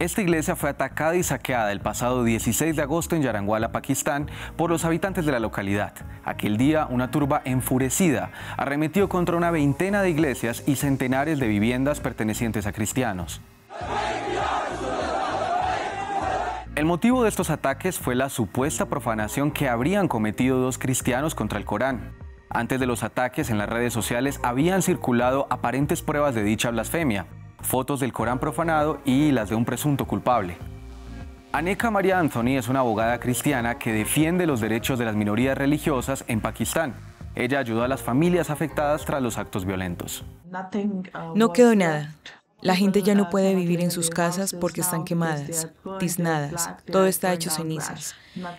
Esta iglesia fue atacada y saqueada el pasado 16 de agosto en Yaranguala, Pakistán, por los habitantes de la localidad. Aquel día, una turba enfurecida arremetió contra una veintena de iglesias y centenares de viviendas pertenecientes a cristianos. El motivo de estos ataques fue la supuesta profanación que habrían cometido dos cristianos contra el Corán. Antes de los ataques en las redes sociales habían circulado aparentes pruebas de dicha blasfemia, fotos del Corán profanado y las de un presunto culpable. Aneka María Anthony es una abogada cristiana que defiende los derechos de las minorías religiosas en Pakistán. Ella ayudó a las familias afectadas tras los actos violentos. No quedó nada. La gente ya no puede vivir en sus casas porque están quemadas, tiznadas, todo está hecho cenizas.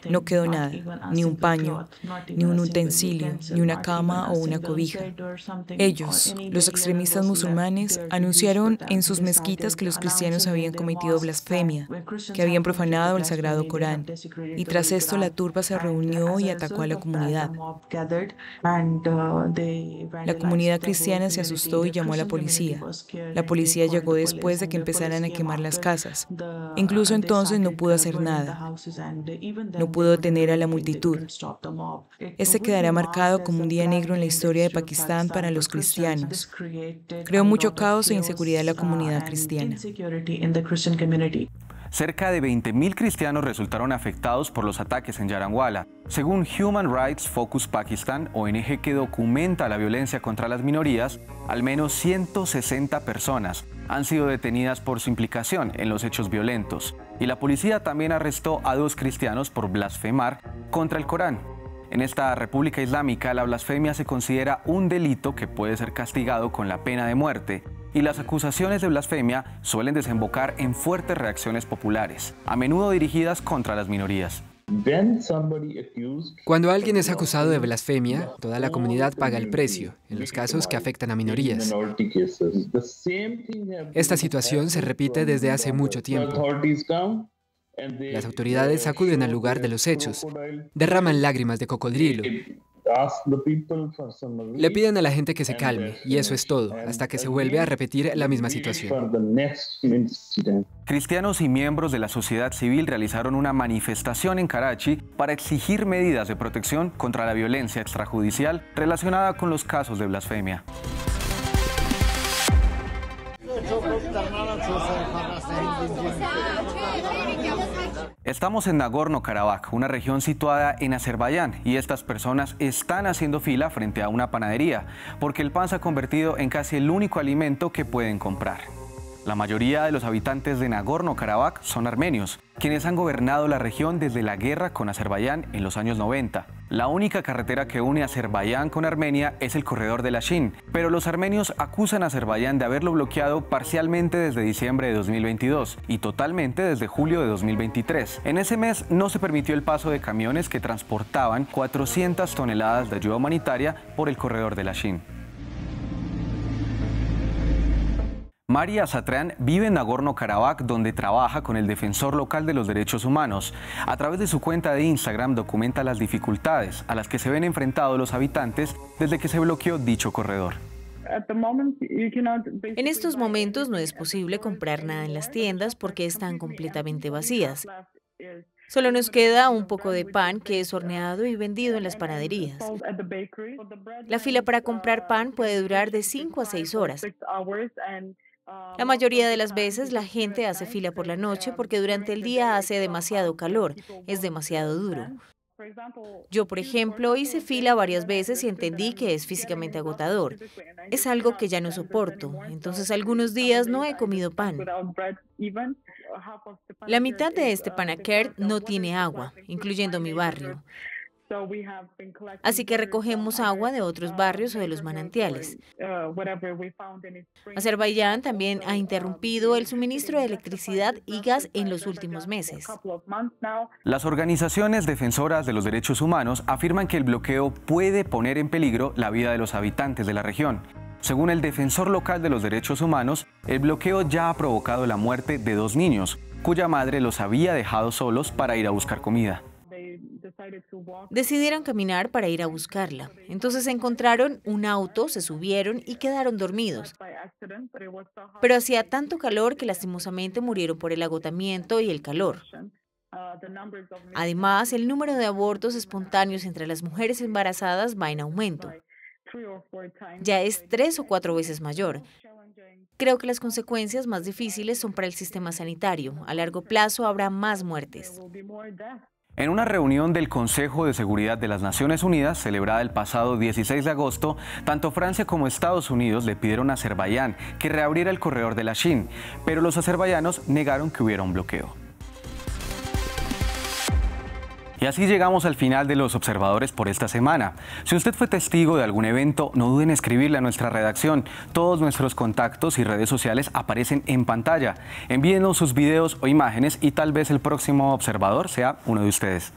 No quedó nada, ni un paño, ni un utensilio, ni una cama o una cobija. Ellos, los extremistas musulmanes, anunciaron en sus mezquitas que los cristianos habían cometido blasfemia, que habían profanado el sagrado Corán. Y tras esto la turba se reunió y atacó a la comunidad. La comunidad cristiana se asustó y llamó a la policía. La policía llegó después de que empezaran a quemar las casas. Incluso entonces no pudo hacer nada. No pudo detener a la multitud. Este quedará marcado como un día negro en la historia de Pakistán para los cristianos. Creó mucho caos e inseguridad en la comunidad cristiana. Cerca de 20.000 cristianos resultaron afectados por los ataques en Yaranguala. Según Human Rights Focus Pakistan, ONG que documenta la violencia contra las minorías, al menos 160 personas han sido detenidas por su implicación en los hechos violentos. Y la policía también arrestó a dos cristianos por blasfemar contra el Corán. En esta República Islámica la blasfemia se considera un delito que puede ser castigado con la pena de muerte y las acusaciones de blasfemia suelen desembocar en fuertes reacciones populares, a menudo dirigidas contra las minorías. Cuando alguien es acusado de blasfemia, toda la comunidad paga el precio, en los casos que afectan a minorías. Esta situación se repite desde hace mucho tiempo. Las autoridades acuden al lugar de los hechos, derraman lágrimas de cocodrilo, le piden a la gente que se calme y eso es todo, hasta que se vuelve a repetir la misma situación. Cristianos y miembros de la sociedad civil realizaron una manifestación en Karachi para exigir medidas de protección contra la violencia extrajudicial relacionada con los casos de blasfemia. Estamos en Nagorno-Karabaj, una región situada en Azerbaiyán, y estas personas están haciendo fila frente a una panadería, porque el pan se ha convertido en casi el único alimento que pueden comprar. La mayoría de los habitantes de Nagorno-Karabaj son armenios, quienes han gobernado la región desde la guerra con Azerbaiyán en los años 90. La única carretera que une Azerbaiyán con Armenia es el corredor de la Shin, pero los armenios acusan a Azerbaiyán de haberlo bloqueado parcialmente desde diciembre de 2022 y totalmente desde julio de 2023. En ese mes no se permitió el paso de camiones que transportaban 400 toneladas de ayuda humanitaria por el corredor de la Shin. María Satrán vive en Nagorno-Karabaj, donde trabaja con el defensor local de los derechos humanos. A través de su cuenta de Instagram documenta las dificultades a las que se ven enfrentados los habitantes desde que se bloqueó dicho corredor. En estos momentos no es posible comprar nada en las tiendas porque están completamente vacías. Solo nos queda un poco de pan que es horneado y vendido en las panaderías. La fila para comprar pan puede durar de 5 a 6 horas. La mayoría de las veces la gente hace fila por la noche porque durante el día hace demasiado calor, es demasiado duro. Yo, por ejemplo, hice fila varias veces y entendí que es físicamente agotador. Es algo que ya no soporto, entonces algunos días no he comido pan. La mitad de este panakert no tiene agua, incluyendo mi barrio. Así que recogemos agua de otros barrios o de los manantiales. Azerbaiyán también ha interrumpido el suministro de electricidad y gas en los últimos meses. Las organizaciones defensoras de los derechos humanos afirman que el bloqueo puede poner en peligro la vida de los habitantes de la región. Según el defensor local de los derechos humanos, el bloqueo ya ha provocado la muerte de dos niños, cuya madre los había dejado solos para ir a buscar comida. Decidieron caminar para ir a buscarla. Entonces encontraron un auto, se subieron y quedaron dormidos. Pero hacía tanto calor que lastimosamente murieron por el agotamiento y el calor. Además, el número de abortos espontáneos entre las mujeres embarazadas va en aumento. Ya es tres o cuatro veces mayor. Creo que las consecuencias más difíciles son para el sistema sanitario. A largo plazo habrá más muertes. En una reunión del Consejo de Seguridad de las Naciones Unidas, celebrada el pasado 16 de agosto, tanto Francia como Estados Unidos le pidieron a Azerbaiyán que reabriera el corredor de la Shin, pero los azerbaiyanos negaron que hubiera un bloqueo. Y así llegamos al final de los observadores por esta semana. Si usted fue testigo de algún evento, no duden en escribirle a nuestra redacción. Todos nuestros contactos y redes sociales aparecen en pantalla. Envíenos sus videos o imágenes y tal vez el próximo observador sea uno de ustedes.